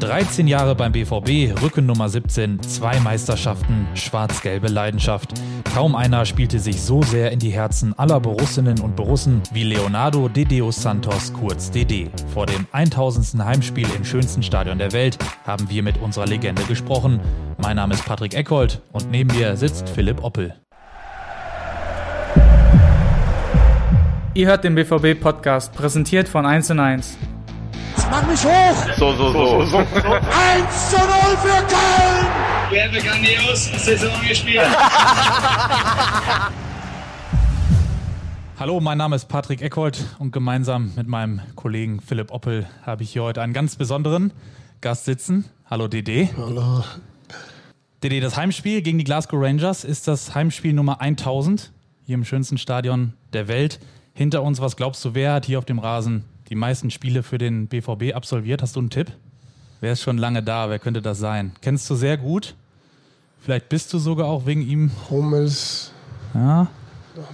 13 Jahre beim BVB, Rücken Nummer 17, zwei Meisterschaften, schwarz-gelbe Leidenschaft. Kaum einer spielte sich so sehr in die Herzen aller Borussinnen und Borussen wie Leonardo de Deus Santos, kurz DD. Vor dem 1000. Heimspiel im schönsten Stadion der Welt haben wir mit unserer Legende gesprochen. Mein Name ist Patrick Eckhold und neben mir sitzt Philipp Oppel. Ihr hört den BVB-Podcast, präsentiert von 1 und 1. Mach mich hoch! So, so, so. so, so. 1 zu 0 für Köln! Wir haben grandios Saison gespielt. Hallo, mein Name ist Patrick Eckhold und gemeinsam mit meinem Kollegen Philipp Oppel habe ich hier heute einen ganz besonderen Gast sitzen. Hallo DD. Hallo. DD, das Heimspiel gegen die Glasgow Rangers ist das Heimspiel Nummer 1000 hier im schönsten Stadion der Welt hinter uns. Was glaubst du, wer hat hier auf dem Rasen die meisten Spiele für den BVB absolviert? Hast du einen Tipp? Wer ist schon lange da? Wer könnte das sein? Kennst du sehr gut? Vielleicht bist du sogar auch wegen ihm. Hummels. Ja.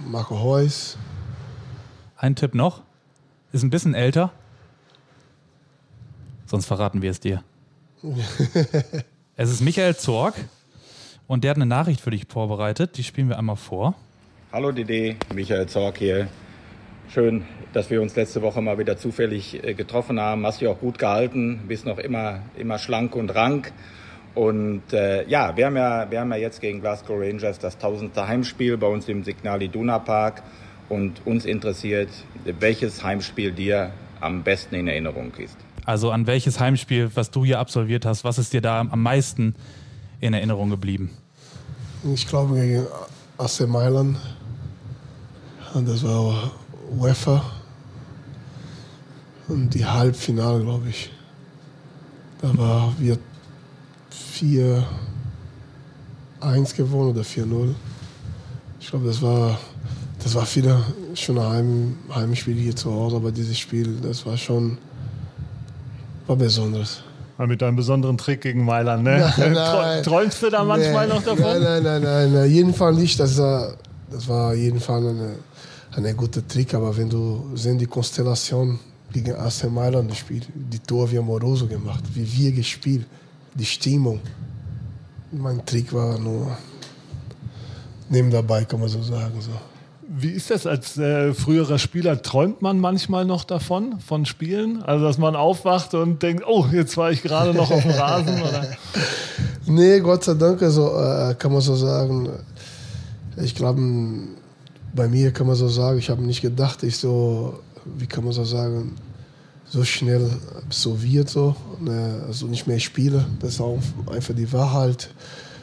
Marco Reus. Ein Tipp noch. Ist ein bisschen älter. Sonst verraten wir es dir. es ist Michael Zorg und der hat eine Nachricht für dich vorbereitet. Die spielen wir einmal vor. Hallo Didi, Michael Zorg hier. Schön, dass wir uns letzte Woche mal wieder zufällig äh, getroffen haben. Hast dich auch gut gehalten, bist noch immer, immer schlank und rank. Und äh, ja, wir haben ja, wir haben ja jetzt gegen Glasgow Rangers das tausendste Heimspiel bei uns im Signal Iduna Park. Und uns interessiert, welches Heimspiel dir am besten in Erinnerung ist. Also an welches Heimspiel, was du hier absolviert hast, was ist dir da am meisten in Erinnerung geblieben? Ich glaube gegen AC Mailand. Das war UEFA und die Halbfinale, glaube ich. Da war wir 4-1 gewonnen oder 4-0. Ich glaube, das war, das war wieder schon ein Heim, Heimspiel hier zu Hause, aber dieses Spiel, das war schon war besonderes. Mit einem besonderen Trick gegen Mailand, ne? Nein, nein, Träumst du da manchmal nein, noch davon? Nein, nein, nein, nein, nein, jeden Fall nicht. Das war, das war jeden Fall eine ein guter Trick, aber wenn du siehst die Konstellation gegen AC Mailand gespielt, die Tor wie Amoroso gemacht, wie wir gespielt, die Stimmung. Mein Trick war nur neben dabei, kann man so sagen. So. Wie ist das als äh, früherer Spieler? Träumt man manchmal noch davon, von Spielen? Also, dass man aufwacht und denkt, oh, jetzt war ich gerade noch auf dem Rasen? Oder? Nee, Gott sei Dank, also, äh, kann man so sagen. Ich glaube, bei mir kann man so sagen, ich habe nicht gedacht, ich so, wie kann man so sagen, so schnell absolviert, so, ne, also nicht mehr spiele. Das ist auch einfach die Wahrheit.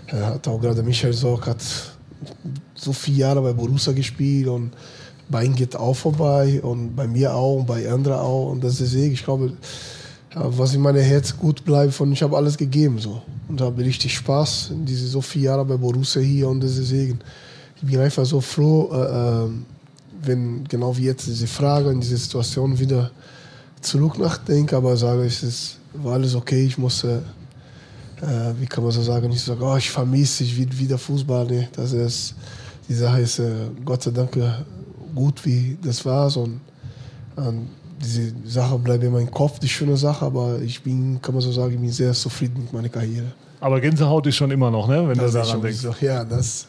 Hat auch gerade Michael Sorg hat so viele Jahre bei Borussia gespielt und bei ihm geht auch vorbei und bei mir auch und bei anderen auch und das ist ich glaube, was in meinem Herz gut bleibt und ich habe alles gegeben so und habe richtig Spaß in diese so viele Jahre bei Borussia hier und deswegen ich bin einfach so froh, äh, äh, wenn genau wie jetzt diese Frage in diese Situation wieder zurück nachdenke, aber sage, es ist, war alles okay, ich muss, äh, wie kann man so sagen, nicht sagen, oh, ich vermisse, ich will wieder Fußball. Nee, das ist, die Sache ist äh, Gott sei Dank äh, gut, wie das war. Und, und diese Sache bleibt in meinem Kopf, die schöne Sache, aber ich bin, kann man so sagen, ich bin sehr zufrieden mit meiner Karriere. Aber Gänsehaut ist schon immer noch, ne? wenn das du daran denkst. So, ja, das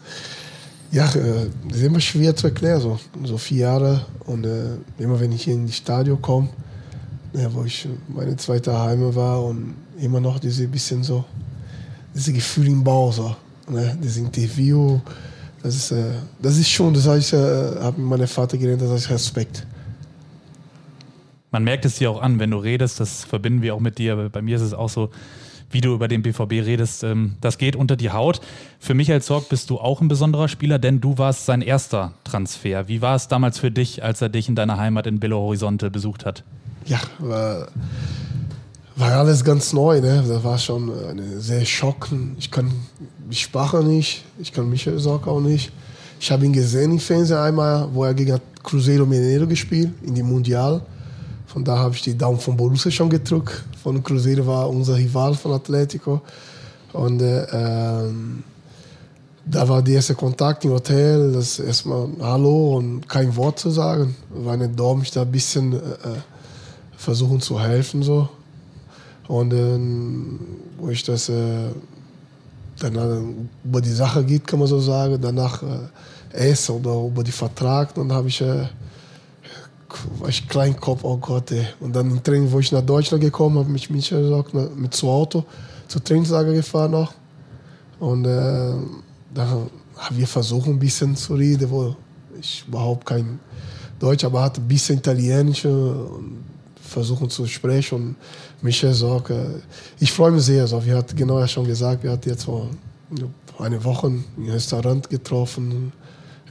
ja, äh, das ist immer schwer zu erklären. So, so vier Jahre und äh, immer wenn ich hier in die Stadion komme, ja, wo ich meine zweite Heime war und immer noch diese bisschen so, diese Gefühl im Bauch, so, ne? das Interview, das ist, äh, das ist schon, das heißt, äh, habe meinem Vater gelernt, das heißt Respekt. Man merkt es dir auch an, wenn du redest, das verbinden wir auch mit dir. Bei mir ist es auch so, wie du über den BVB redest, ähm, das geht unter die Haut. Für Michael Zorg bist du auch ein besonderer Spieler, denn du warst sein erster Transfer. Wie war es damals für dich, als er dich in deiner Heimat in Belo Horizonte besucht hat? Ja, war, war alles ganz neu. Ne? Das war schon eine sehr schockend. Ich kann die Sprache nicht, ich kann Michael Zorg auch nicht. Ich habe ihn gesehen im Fernsehen einmal, wo er gegen Cruzeiro Mineiro gespielt, in die Mundial. Von da habe ich die Daumen von Borussia schon gedrückt. Von Cruzeiro war unser Rival von Atletico. Und äh, ähm, da war der erste Kontakt im Hotel, das erstmal Hallo und kein Wort zu sagen. Nicht da, mich da ein bisschen äh, äh, versuchen zu helfen. So. Und ähm, wo ich das äh, dann über die Sache geht, kann man so sagen, danach äh, esse oder über die Vertrag, dann habe ich äh, war ich Kleinkopf, oh Gott, ey. Und dann im Training, wo ich nach Deutschland gekommen habe, mich mich gesagt, mit zu Auto zur Trainingslager gefahren noch. Und äh, da haben wir versucht, ein bisschen zu reden, wo ich überhaupt kein Deutsch, aber hatte ein bisschen Italienisch und versuchen zu sprechen. Und Michel sagt, äh, ich freue mich sehr. So, wir hatten genau ja schon gesagt, wir hatten jetzt vor einer Woche im Restaurant getroffen.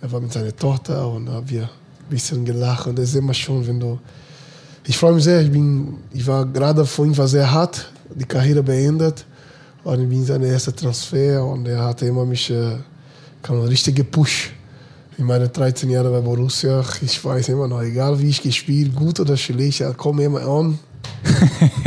Er war mit seiner Tochter und haben wir ein bisschen gelacht. Und das ist immer schon, wenn du. Ich freue mich sehr. Ich, bin, ich war gerade vorhin war sehr hart, die Karriere beendet. Und ich bin sein erster Transfer und er hat immer mich äh, man richtig gepusht. In meinen 13 Jahren bei Borussia, ich weiß immer noch, egal wie ich gespielt, gut oder schlecht, er kommt immer an.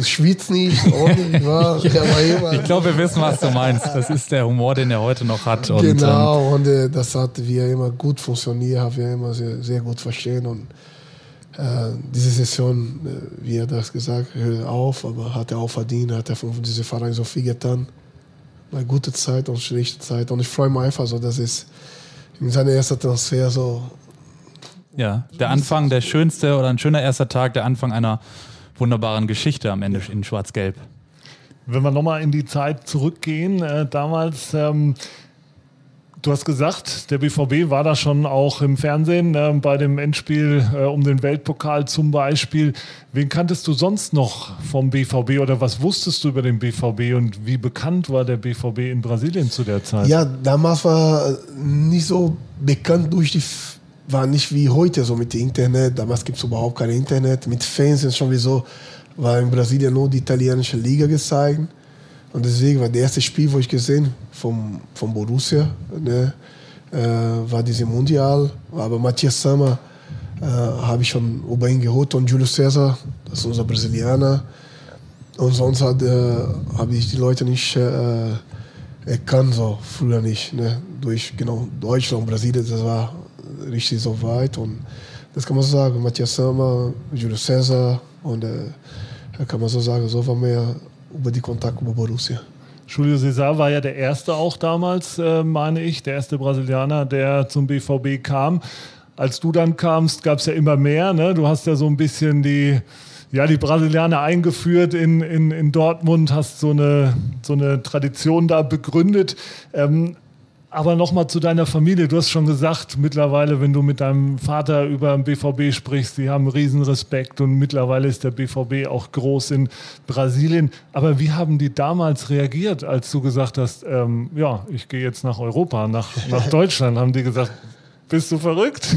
du schwitzt nicht, ordentlich war. ich glaube, wir wissen, was du meinst. Das ist der Humor, den er heute noch hat. Und, genau, ähm, und äh, das hat wir immer gut funktioniert, haben wir immer sehr, sehr gut verstehen. Und äh, diese Saison, äh, wie er das gesagt hört auf, aber hat er auch verdient, hat er von diesem Verein so viel getan. Bei gute Zeit und schlechte Zeit. Und ich freue mich einfach so, dass es in seinem ersten Transfer so. Ja, der Anfang, der schönste oder ein schöner erster Tag, der Anfang einer wunderbaren Geschichte am Ende in Schwarz-Gelb. Wenn wir nochmal in die Zeit zurückgehen, äh, damals. Ähm Du hast gesagt, der BVB war da schon auch im Fernsehen äh, bei dem Endspiel äh, um den Weltpokal zum Beispiel. Wen kanntest du sonst noch vom BVB oder was wusstest du über den BVB und wie bekannt war der BVB in Brasilien zu der Zeit? Ja, damals war nicht so bekannt durch die, war nicht wie heute so mit dem Internet. Damals gibt es überhaupt kein Internet. Mit Fernsehen schon wie so, war in Brasilien nur die italienische Liga gezeigt. Und deswegen war das erste Spiel, wo ich gesehen vom, vom Borussia, ne, äh, war diese Mundial. Aber Matthias Sammer äh, habe ich schon über ihn geholt und Julio César, das ist unser Brasilianer. Und sonst äh, habe ich die Leute nicht äh, erkannt, so früher nicht. Ne? Durch genau Deutschland Brasilien, das war richtig so weit. Und das kann man so sagen, Matthias Sammer, Julio César und äh, kann man so sagen, so war mehr über die Kontakte über Borussia. Julio César war ja der erste auch damals, äh, meine ich, der erste Brasilianer, der zum BVB kam. Als du dann kamst, gab es ja immer mehr. Ne? Du hast ja so ein bisschen die, ja, die Brasilianer eingeführt in, in, in Dortmund, hast so eine, so eine Tradition da begründet. Ähm, aber nochmal zu deiner Familie. Du hast schon gesagt, mittlerweile, wenn du mit deinem Vater über den BVB sprichst, die haben riesen Respekt und mittlerweile ist der BVB auch groß in Brasilien. Aber wie haben die damals reagiert, als du gesagt hast, ähm, ja, ich gehe jetzt nach Europa, nach, nach Deutschland? haben die gesagt, bist du verrückt?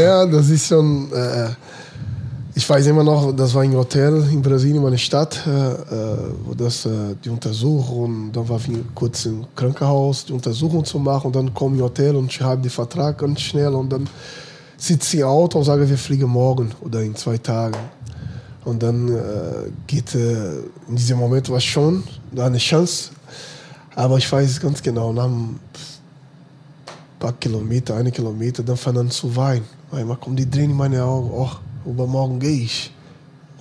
ja, das ist schon... Äh ich weiß immer noch, das war ein Hotel in Brasilien, meine Stadt, äh, äh, wo das äh, die Untersuchung, dann war ich kurz im Krankenhaus, die Untersuchung zu machen und dann komme ich Hotel und schreibe den Vertrag ganz schnell und dann sitze ich im Auto und sage, wir fliegen morgen oder in zwei Tagen. Und dann äh, geht äh, in diesem Moment was schon, eine Chance, aber ich weiß ganz genau, nach ein paar Kilometer, eine Kilometer, dann fangen an zu weinen. Weil man kommt die Tränen in meine Augen, oh, übermorgen gehe ich.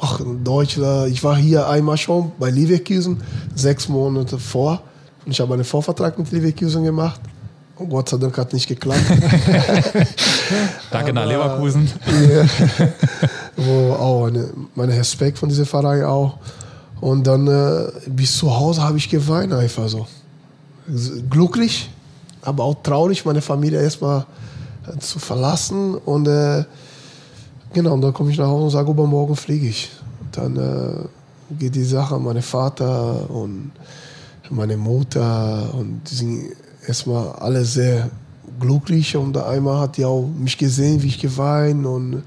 Ach, in Deutschland, ich war hier einmal schon bei Leverkusen, sechs Monate vor. Und ich habe einen Vorvertrag mit Leverkusen gemacht. Und Gott sei Dank hat nicht geklappt. Danke nach Leverkusen. Ja, wo auch eine, mein Respekt von diesem Verein auch. Und dann äh, bis zu Hause habe ich geweint einfach so. Glücklich, aber auch traurig, meine Familie erstmal äh, zu verlassen. Und äh, Genau, und dann komme ich nach Hause und sage, übermorgen fliege ich. dann äh, geht die Sache an meinen Vater und meine Mutter und die sind erstmal alle sehr glücklich und einmal hat die auch mich gesehen, wie ich geweint und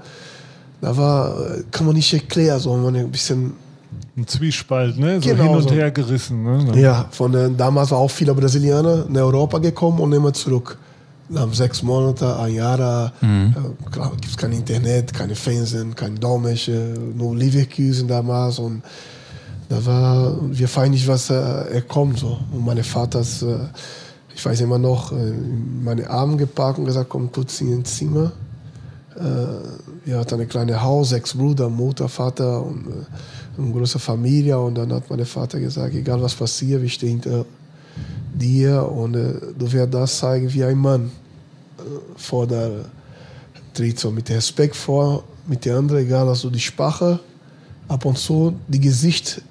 da war, kann man nicht erklären, so man ein bisschen ein Zwiespalt, ne? So genau hin und so. her gerissen. Ne? Ja, von äh, damals waren auch viele Brasilianer in Europa gekommen und immer zurück nach sechs Monaten, ein Jahr, mhm. äh, klar, gibt es kein Internet, keine Fernsehen, kein Dolmetscher, nur Leverkusen damals und da war, wir feiern nicht, was äh, er kommt so. Und meine Vater ist, äh, ich weiß immer noch, äh, meine Arme gepackt und gesagt, komm kurz in ein Zimmer. Äh, wir hatten ein kleines Haus, sechs Brüder, Mutter, Vater und äh, eine große Familie und dann hat mein Vater gesagt, egal was passiert, wir stehen hinter dir und äh, du wirst das zeigen wie ein Mann äh, vor der tritt so mit Respekt vor, mit der anderen, egal also die Sprache, ab und zu die Gesicht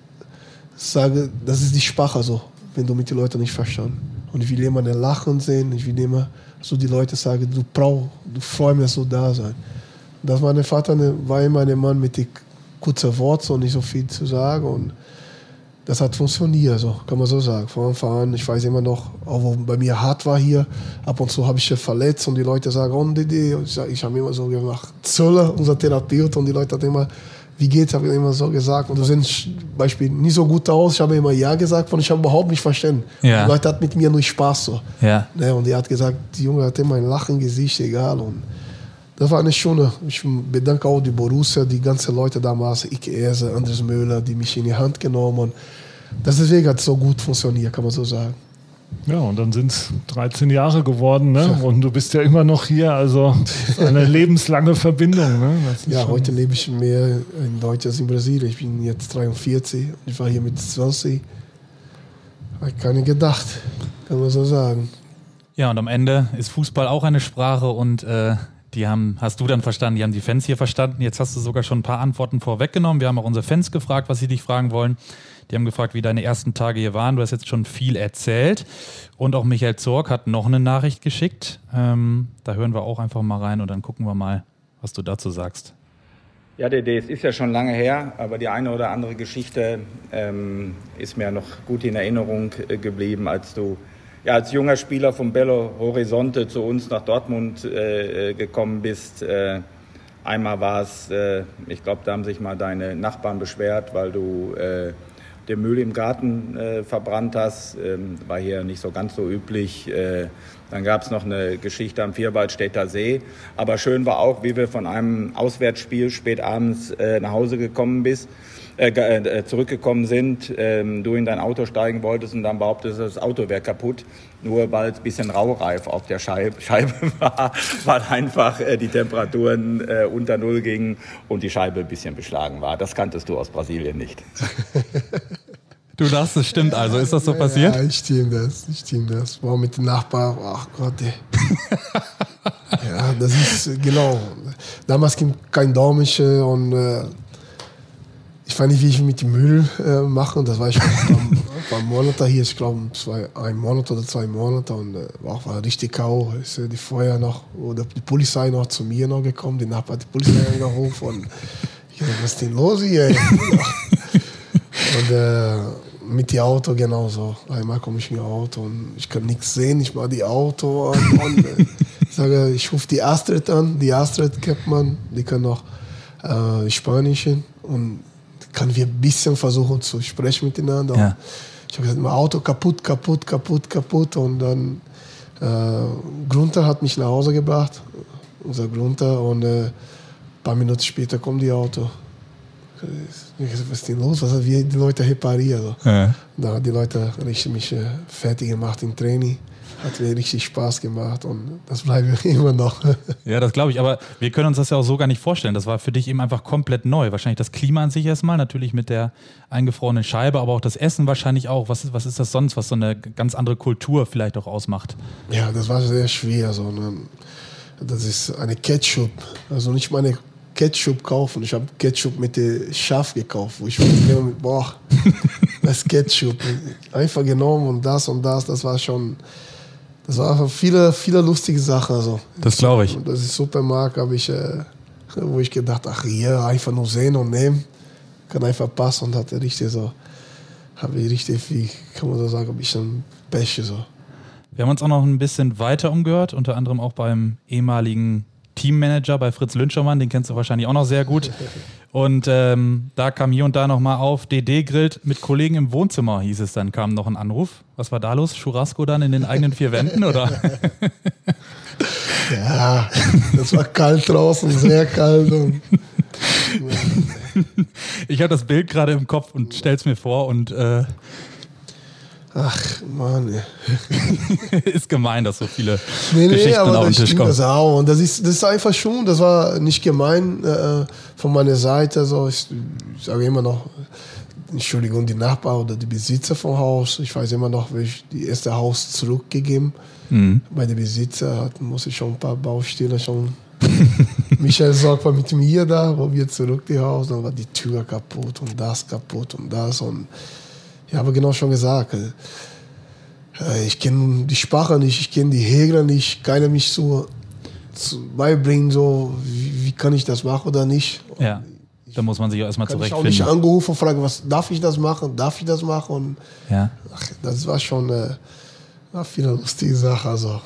sage, das ist die Sprache so, wenn du mit den Leuten nicht verstanden. Und ich will immer ein Lachen sehen, ich will immer so die Leute sagen, du brauchst, du mich, dass du da sein. Das war mein Vater war immer ein Mann mit den kurzen Worten und nicht so viel zu sagen und das hat funktioniert, so kann man so sagen. Von Anfang an, ich weiß immer noch, auch wo bei mir hart war hier, ab und zu habe ich verletzt und die Leute sagen, oh, Didi. Und ich, ich habe immer so gemacht, Zölle, unser Therapeut, und die Leute haben immer, wie geht's, habe ich immer so gesagt. Und du siehst Beispiel nicht so gut aus, ich habe immer Ja gesagt, und ich habe überhaupt nicht verstanden. Ja. Die Leute hatten mit mir nur Spaß so. Ja. Ne, und die hat gesagt, die Junge hat immer ein Lachen Gesicht, egal. Und das war eine schöne. Ich bedanke auch die Borussia, die ganzen Leute damals, Ike Eze, Andres Möller, die mich in die Hand genommen haben. Das deswegen hat es so gut funktioniert, kann man so sagen. Ja, und dann sind es 13 Jahre geworden, ne? Und du bist ja immer noch hier, also eine lebenslange Verbindung. Ne? Ja, heute lebe ich mehr in Deutschland als in Brasilien. Ich bin jetzt 43 und ich war hier mit 20. Habe ich keine gedacht, kann man so sagen. Ja, und am Ende ist Fußball auch eine Sprache und äh, die haben, hast du dann verstanden, die haben die Fans hier verstanden. Jetzt hast du sogar schon ein paar Antworten vorweggenommen. Wir haben auch unsere Fans gefragt, was sie dich fragen wollen. Die haben gefragt, wie deine ersten Tage hier waren. Du hast jetzt schon viel erzählt. Und auch Michael Zorg hat noch eine Nachricht geschickt. Ähm, da hören wir auch einfach mal rein und dann gucken wir mal, was du dazu sagst. Ja, Dede, es ist ja schon lange her, aber die eine oder andere Geschichte ähm, ist mir noch gut in Erinnerung äh, geblieben, als du ja, als junger Spieler von Belo Horizonte zu uns nach Dortmund äh, äh, gekommen bist. Äh, einmal war es, äh, ich glaube, da haben sich mal deine Nachbarn beschwert, weil du äh, den Müll im Garten äh, verbrannt hast. Ähm, war hier nicht so ganz so üblich. dann gab es noch eine Geschichte am Vierwaldstädter See. Aber schön war auch, wie wir von einem Auswärtsspiel spät abends nach Hause gekommen bist äh, äh, zurückgekommen sind, ähm, du in dein Auto steigen wolltest und dann behauptest, das Auto wäre kaputt, nur weil es ein bisschen raureif auf der Scheibe, Scheibe war, weil einfach äh, die Temperaturen äh, unter Null gingen und die Scheibe ein bisschen beschlagen war. Das kanntest du aus Brasilien nicht. Du dachtest, es stimmt also. Ist das so passiert? Ja, ich stimme das. Ich stimme das. War mit dem Nachbar. Ach Gott, ja, das ist genau. Damals ging kein Daumische und äh, ich weiß nicht, wie ich mit dem Müll äh, mache. Das war ich ein paar Monate hier, ich glaube ein Monat oder zwei Monate und äh, war, war richtig kau. Ist äh, die Feuer noch oder die Polizei noch zu mir noch gekommen. Die Nachbar hat die Polizei angerufen und ich dachte, was ist denn los hier? und äh, mit dem Auto genauso. Einmal komme ich mit dem Auto und ich kann nichts sehen. Ich mache die Auto an und ich sage, ich rufe die Astrid an. Die Astrid kennt man, die kann noch äh, Spanisch und können wir ein bisschen versuchen zu sprechen miteinander. Ja. Ich habe gesagt, mein Auto kaputt, kaputt, kaputt, kaputt. Und dann äh, Grunter hat mich nach Hause gebracht, unser Grunter. Und äh, ein paar Minuten später kommt die Auto. Ich gesagt, was ist denn los? Was haben wir die Leute repariert? Ja. Da haben die Leute richtig mich äh, fertig gemacht im Training hat mir richtig Spaß gemacht und das bleibt immer noch. Ja, das glaube ich. Aber wir können uns das ja auch so gar nicht vorstellen. Das war für dich eben einfach komplett neu. Wahrscheinlich das Klima an sich erstmal, natürlich mit der eingefrorenen Scheibe, aber auch das Essen wahrscheinlich auch. Was ist, was ist das sonst, was so eine ganz andere Kultur vielleicht auch ausmacht? Ja, das war sehr schwer. So eine, das ist eine Ketchup. Also nicht meine Ketchup kaufen. Ich habe Ketchup mit Schaf gekauft. Wo ich mit, boah, das Ketchup. Einfach genommen und das und das. Das war schon das war viele, viele lustige Sachen. Also. Das glaube ich. Das ist Supermarkt, habe ich, äh, wo ich gedacht, ach hier, einfach nur sehen und nehmen. Kann einfach passen und hatte richtig so, habe ich richtig, wie kann man so sagen, ein bisschen Pech so. Wir haben uns auch noch ein bisschen weiter umgehört, unter anderem auch beim ehemaligen Teammanager bei Fritz Lünschermann, den kennst du wahrscheinlich auch noch sehr gut. Und ähm, da kam hier und da nochmal auf, DD grillt mit Kollegen im Wohnzimmer, hieß es dann, kam noch ein Anruf. Was war da los? Churrasco dann in den eigenen vier Wänden, oder? ja, das war kalt draußen, sehr kalt. Und ich habe das Bild gerade im Kopf und stell's mir vor und äh Ach, Mann. ist gemein, dass so viele nee, nee, Geschichten aber auf den das Tisch kommen. das auch. Und das ist, das ist einfach schon, das war nicht gemein äh, von meiner Seite. So, ich, ich sage immer noch, Entschuldigung, die Nachbar oder die Besitzer vom Haus. Ich weiß immer noch, wie ich die erste Haus zurückgegeben. Bei den Besitzer hat, muss ich schon ein paar Baustellen schon. Michael Sorg war mit mir da, wo wir zurück die Haus, dann war die Tür kaputt und das kaputt und das und ich habe genau schon gesagt, äh, ich kenne die Sprache nicht, ich kenne die Regeln nicht, keiner mich so zu beibringen, so wie, wie kann ich das machen oder nicht. Ja, da muss man sich auch erstmal Kann ich auch nicht zurechtfinden. angerufen und fragen, was darf ich das machen, darf ich das machen? Und Ja. ach, das war schon äh, war viele lustige Sache, also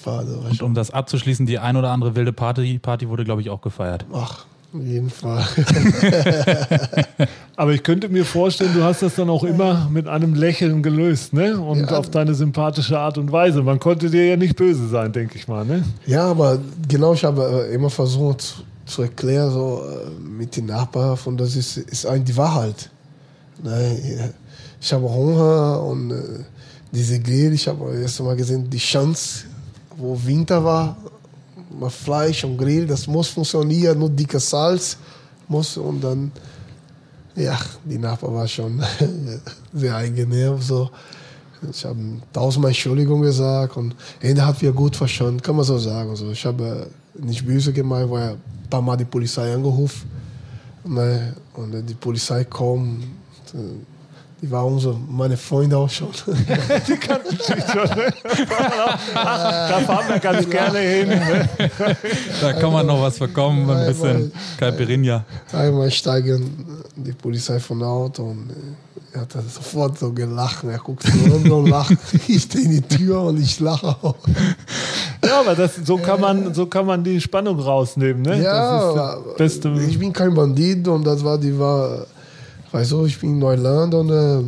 Fall. War Und um das abzuschließen, die ein oder andere wilde Party, Party wurde, glaube ich, auch gefeiert. ach, in jedem Fall. Aber ich könnte mir vorstellen, du hast das dann auch immer mit einem Lächeln gelöst, ne? Und Ja. auf deine sympathische Art und Weise. Man konnte dir ja nicht böse sein, denke ich mal, ne? Ja, aber genau, ich habe äh, immer versucht zu, erklären, so äh, mit den Nachbarn, von das ist, ist eigentlich die Wahrheit. Ne? Ich habe Hunger und äh, diese Grill, ich habe erst mal gesehen, die Chance, wo Winter war, Fleisch und Grill, das muss funktionieren, nur dicker Salz muss und dann, ja, die Nachbar war schon sehr angenehm, so. Ich habe tausendmal Entschuldigung gesagt und er hat wir gut verstanden, kann man so sagen. Also ich habe nicht böse gemeint, weil ein paar Mal die Polizei angerufen ne, und die Polizei kam. Die waren unsere, meine Freunde auch schon. Die kannten sich schon, ne? Da fahren wir ganz gerne hin. Ne? Da kann man noch was bekommen, ein Einmal- bisschen Caipirinha. Einmal steigen die Polizei von Auto und äh, er hat dann sofort so gelacht. Er guckt so runter und lacht. Ich stehe in die Tür und ich lache auch. Ja, aber das, so, kann man, so kann man die Spannung rausnehmen, ne? Ja, das ist das Beste. ich bin kein Bandit und das war, die war, weißt du, ich bin in Neuland und äh,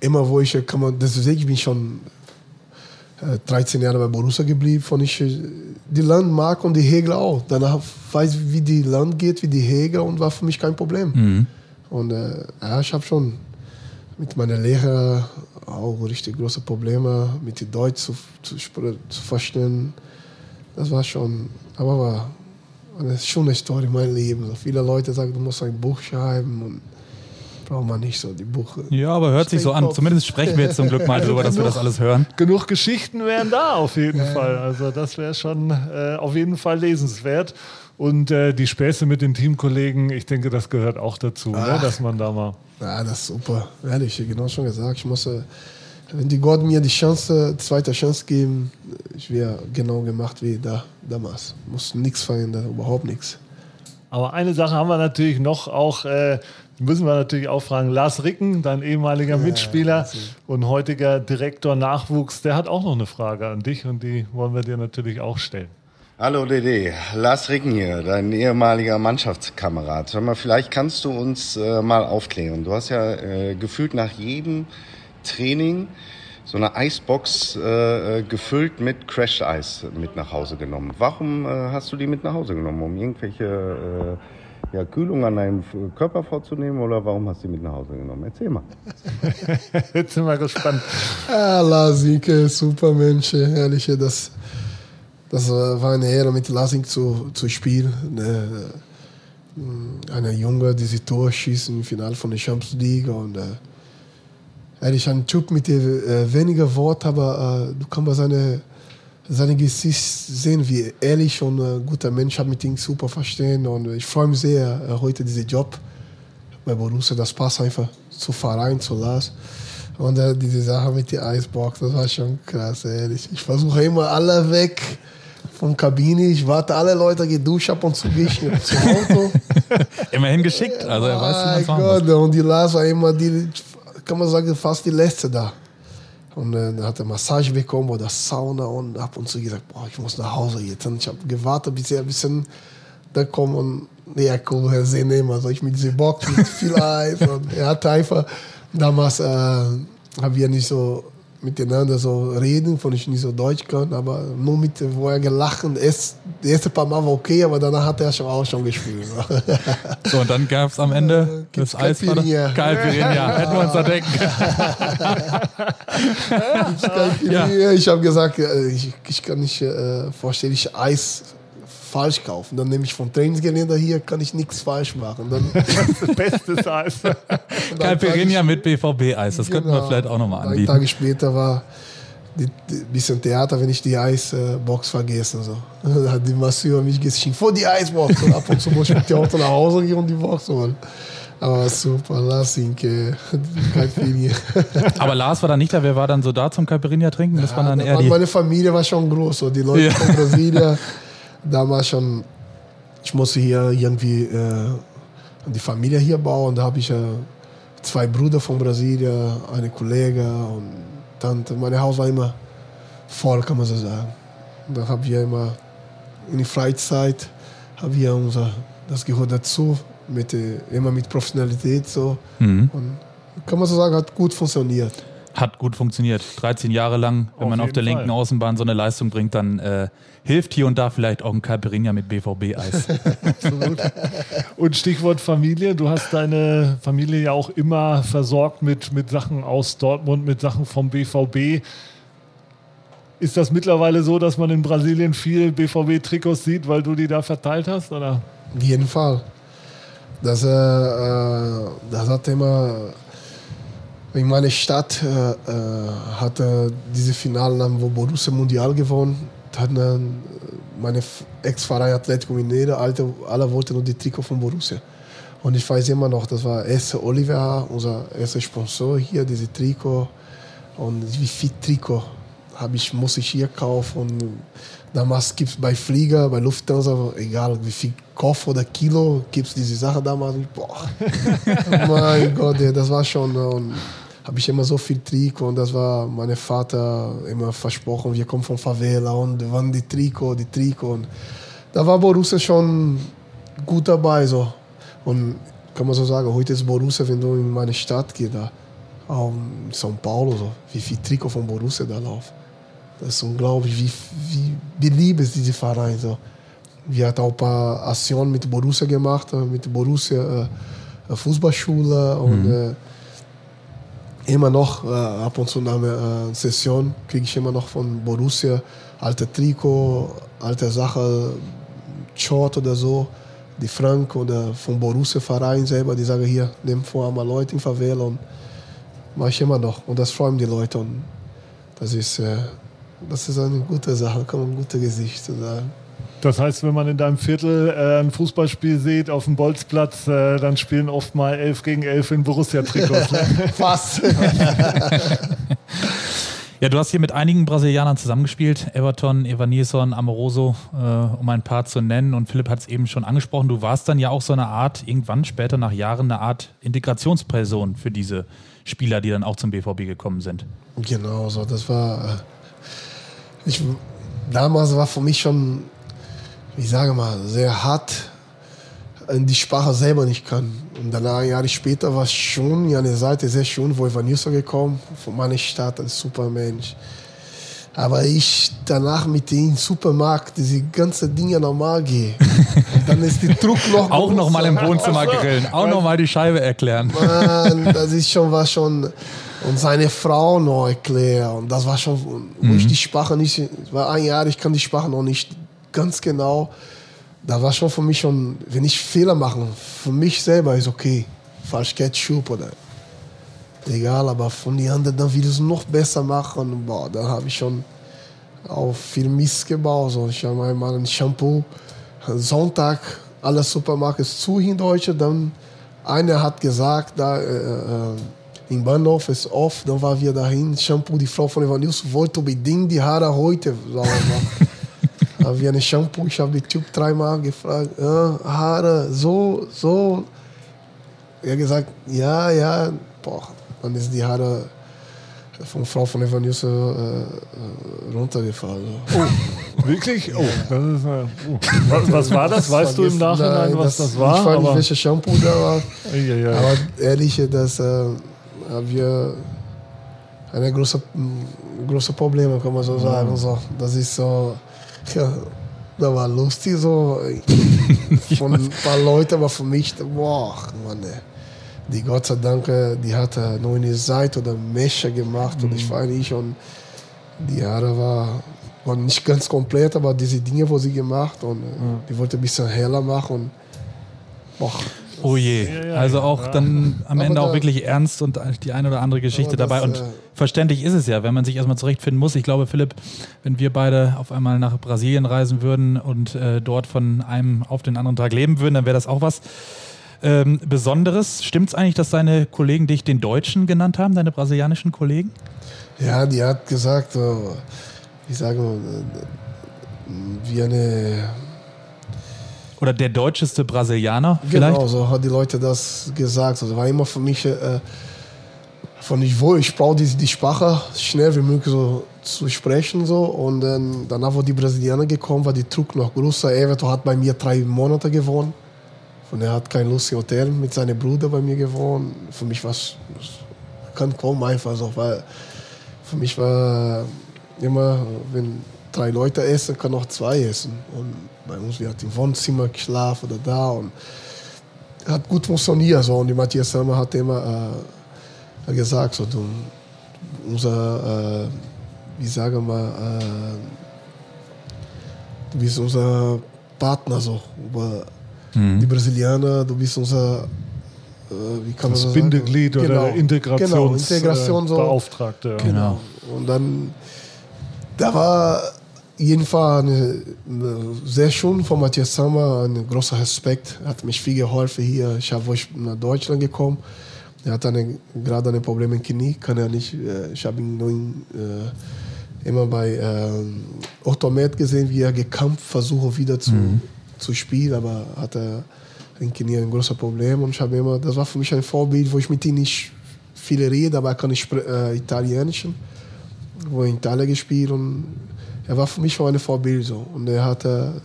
immer wo ich, äh, kann man, deswegen ich bin schon äh, 13 Jahre bei Borussia geblieben, von ich äh, die Land mag und die Regeln auch. Danach weiß ich, wie die Land geht, wie die Regeln und war für mich kein Problem. Und äh, ja, ich habe schon mit meiner Lehrer auch richtig große Probleme mit dem Deutsch zu, zu, zu verstehen. Das war schon, aber war eine schöne Story, mein Leben. So viele Leute sagen, du musst ein Buch schreiben und braucht man nicht so die Buche. Ja, aber hört sich so an. Zumindest sprechen wir jetzt zum Glück mal darüber, dass wir das alles hören. Genug Geschichten wären da auf jeden Fall. Also das wäre schon äh, auf jeden Fall lesenswert. Und äh, die Späße mit den Teamkollegen, ich denke, das gehört auch dazu, ne? Dass man da mal. Ja, das ist super. Ehrlich, genau schon gesagt. Ich muss, äh, wenn die Gott mir die Chance, zweite Chance geben, ich wäre genau gemacht wie da damals. Muss nichts verändern, überhaupt nichts. Aber eine Sache haben wir natürlich noch auch, äh, müssen wir natürlich auch fragen, Lars Ricken, dein ehemaliger Mitspieler und heutiger Direktor Nachwuchs, der hat auch noch eine Frage an dich und die wollen wir dir natürlich auch stellen. Hallo Dede, Lars Ricken hier, dein ehemaliger Mannschaftskamerad. Sag mal, vielleicht kannst du uns äh, mal aufklären. Du hast ja äh, gefühlt nach jedem Training so eine Eisbox äh, äh, gefüllt mit Crashed Eis mit nach Hause genommen. Warum äh, hast du die mit nach Hause genommen? Um irgendwelche äh, ja, Kühlung an deinem Körper vorzunehmen oder warum hast du die mit nach Hause genommen? Erzähl mal. Jetzt sind wir gespannt. Ah, Lasinke, super Mensch, ehrlich, das, das äh, war eine Ehre, mit Lasink zu, zu spielen. Ne, äh, Eine Junge, die sie Tor schießt im Finale von der Champions League und äh, ehrlich, ein Typ mit der, äh, weniger Wort, aber äh, du kannst seine seine Gesicht sehen, wie ehrlich und äh, guter Mensch, habe mit ihm super verstehen und ich freue mich sehr äh, heute diesen Job bei Borussia, das passt einfach zu Verein, zu Lars. Und äh, diese Sache mit der Eisbox, das war schon krass, ehrlich. Ich versuche immer alle weg von Kabine. Ich warte, alle Leute geduscht ab und zu gehe ich zum Auto. Immerhin geschickt. Also er weiß, wie man Gott, muss. und die Lars war immer die, kann man sagen, fast die letzte da. Und äh, dann hat er Massage bekommen oder Sauna und ab und zu gesagt, boah, ich muss nach Hause jetzt. Und ich habe gewartet, bis er ein bisschen da kommt und ja, cool, Herr Sehne, also ich mit dieser Box mit viel Eis. Und er hatte einfach, damals äh, haben wir nicht so miteinander so reden, von ich nicht so Deutsch kann, aber nur mit, wo er gelacht ist. Das erste paar Mal war okay, aber danach hat er schon auch schon gespielt. so, und dann gab es am Ende das Eis. Caipirinha. Hätten wir uns da denken ja. Ich habe gesagt, äh, ich, ich kann nicht äh, vorstellen, ich Eis falsch kaufen. Dann nehme ich vom Trainingsgelände hier, kann ich nichts falsch machen. Dann das beste Eis. Caipirinha mit BVB-Eis, das genau, könnten wir genau. vielleicht auch nochmal anbieten. Tage später war ein bisschen Theater, wenn ich die Eisbox vergessen. So. Da hat die Masseur mich geschimpft, vor die Eisbox. Und ab und zu muss ich mit dem Auto nach Hause gehen und die Box holen. Aber super, lass ihn, Caipirinha. Aber Lars war da nicht da, wer war dann so da zum Caipirinha trinken? Das ja, war dann eher die meine Familie war schon groß, so die Leute ja. von Brasilien da war schon, ich musste hier irgendwie äh, die Familie hier bauen. Da habe ich äh, zwei Brüder von Brasilien, eine Kollege und Tante. Mein Haus war immer voll, kann man so sagen. Da haben wir immer in der Freizeit, haben wir unser, das gehört dazu, mit, äh, immer mit Professionalität so. Mhm. Und kann man so sagen, hat gut funktioniert hat gut funktioniert. 13 Jahre lang, wenn auf man auf der linken Fall. Außenbahn so eine Leistung bringt, dann äh, hilft hier und da vielleicht auch ein Caipirinha mit BVB-Eis. Absolut. Und Stichwort Familie, du hast deine Familie ja auch immer versorgt mit, mit Sachen aus Dortmund, mit Sachen vom BVB. Ist das mittlerweile so, dass man in Brasilien viel BVB-Trikots sieht, weil du die da verteilt hast? Oder? Auf jeden Fall. Das, äh, äh das hat immer in meiner Stadt äh, äh hatte diese Finale, wo Borussia Mundial gewonnen hat. Meine Ex-Verein Atletico Mineiro, alle, alle wollten nur die Trikot von Borussia. Und ich weiß immer noch, das war erste Oliver, unser erster Sponsor hier, diese Trikot. Und wie viel Trikot ich, muss ich hier kaufen. Und damals gibt es bei Flieger, bei Lufthansa, egal wie viel Kopf oder Kilo, gibt es diese Sache damals. Boah, mein Gott, das war schon. Und habe ich immer so viel Trikot und das war mein Vater immer versprochen, wir kommen von Favela und wann die Trikot, die Trikot. Und da war Borussia schon gut dabei. So. Und kann man so sagen, heute ist Borussia, wenn du in meine Stadt gehst, da, auch in São Paulo, so, wie viel Trikot von Borussia da läuft. Das ist unglaublich, wie, wie beliebt ist dieser Verein. So. Wir hatten auch ein paar Aktionen mit Borussia gemacht, mit Borussia äh, Fußballschule und mhm. äh, immer noch äh, ab und zu einer äh, Session kriege ich immer noch von Borussia alte Trikot, alte Sache, Short oder so, die Frank oder vom Borussia Verein selber, die sagen hier, nimm vor einmal Leute in Favela und mache ich immer noch und das freuen die Leute und das ist, äh, das ist eine gute Sache, kann man ein gutes Gesicht sagen. Das heißt, wenn man in deinem Viertel äh, ein Fußballspiel sieht auf dem Bolzplatz, äh, dann spielen oft mal 11 gegen 11 in Borussia-Trikots. Ne? Fast. ja, du hast hier mit einigen Brasilianern zusammengespielt. Everton, Evanilson, Amoroso, äh, um ein paar zu nennen. Und Philipp hat es eben schon angesprochen. Du warst dann ja auch so eine Art, irgendwann später nach Jahren, eine Art Integrationsperson für diese Spieler, die dann auch zum BVB gekommen sind. Genau, so. Das war. Äh, ich, damals war für mich schon ich sage mal, sehr hart die Sprache selber nicht kann. Und danach, Jahre später, war es schon ja eine Seite sehr schön, wo Evanilson gekommen, von meiner Stadt, ein super Mensch. Aber ich danach mit im Supermarkt diese ganzen Dinge normal gehe. dann ist die Druck noch Auch nochmal im Wohnzimmer grillen, auch nochmal die Scheibe erklären. Mann, das ist schon, war schon. Und seine Frau noch erklären. Und das war schon, wo mhm. ich die Sprache nicht, war ein Jahr, ich kann die Sprache noch nicht ganz genau, da war schon für mich schon, wenn ich Fehler mache, für mich selber ist okay. Falsch Ketchup oder egal, aber von den anderen, dann will ich es noch besser machen. Boah, da habe ich schon auch viel Mist gebaut. So, ich habe einmal ein Shampoo, Sonntag, alle Supermärkte zu in Deutschland. Dann einer hat gesagt, da äh, äh, in Bahnhof ist oft, dann waren wir dahin, Shampoo, die Frau von Evanilson wollte unbedingt die Haare heute sauber machen haben wir eine Shampoo, ich habe die Tube dreimal gefragt, ja, Haare, so, so. Er hat gesagt, ja, ja, boah, dann ist die Haare von Frau von Evanilson äh, äh, runtergefallen. Oh, wirklich? Oh, das ist, äh, oh. Was, was, war das? Weißt du im Nachhinein, Nein, was das, das war? Ich weiß nicht, welches Shampoo da war. ja, ja. Aber ehrlich, das äh, haben wir ein großes große Problem, kann man so sagen. So, das ist so, ja, da war lustig so von ein paar Leuten, aber für mich, boah, Mann, ey. die Gott sei Dank, äh, die hatte nur eine Seite oder Mesche gemacht und ich war nicht und die Haare war, war nicht ganz komplett, aber diese Dinge, wo sie gemacht und äh, die wollte ein bisschen heller machen und boah, Oh je. Also auch dann am Ende auch wirklich ernst und die eine oder andere Geschichte dabei. Und äh, verständlich ist es ja, wenn man sich erstmal zurechtfinden muss. Ich glaube, Philipp, wenn wir beide auf einmal nach Brasilien reisen würden und äh, dort von einem auf den anderen Tag leben würden, dann wäre das auch was ähm, Besonderes. Stimmt es eigentlich, dass deine Kollegen dich den Deutschen genannt haben, deine brasilianischen Kollegen? Ja, die hat gesagt, so, ich sage äh, wie eine, Oder der deutscheste Brasilianer vielleicht? genau, so hat die Leute das gesagt. Also war immer für mich, äh, von ich wohl, ich brauche die, die Sprache schnell wie möglich so zu sprechen so und dann, danach, wo die Brasilianer gekommen war, die Druck noch größer. Everton hat bei mir drei Monate gewohnt. Und er hat kein lustiges Hotel mit seinem Bruder bei mir gewohnt. Für mich war es, kann kommen einfach so, weil für mich war immer, wenn drei Leute essen, kann auch zwei essen. Und bei uns, wir hatten im Wohnzimmer geschlafen oder da und hat gut funktioniert. So. Und die Matthias Sammer hat immer äh, gesagt, so, du, unser, äh, wie sagen wir, äh, du bist unser Partner, so, über die Brasilianer, du bist unser, äh, wie kann man Das so sagen? Bindeglied oder Genau, Integrations genau, Integration so. Beauftragte. Ja. Genau. Und dann, da war jedenfalls eine, eine sehr schön von Matthias Sammer, ein großer Respekt, hat mich viel geholfen hier. Ich habe ich nach Deutschland gekommen. Er hat eine, gerade ein Problem im Knie, kann er nicht. äh, Ich habe ihn nur äh, immer bei ähm, Orthomed gesehen, wie er gekämpft versucht wieder zu, zu spielen, aber hat er im Knie ein großes Problem und ich habe immer, das war für mich ein Vorbild, wo ich mit ihm nicht viel rede, aber er kann nicht äh, Italienisch wo in Italien gespielt und er war für mich schon ein Vorbild so. Und er hatte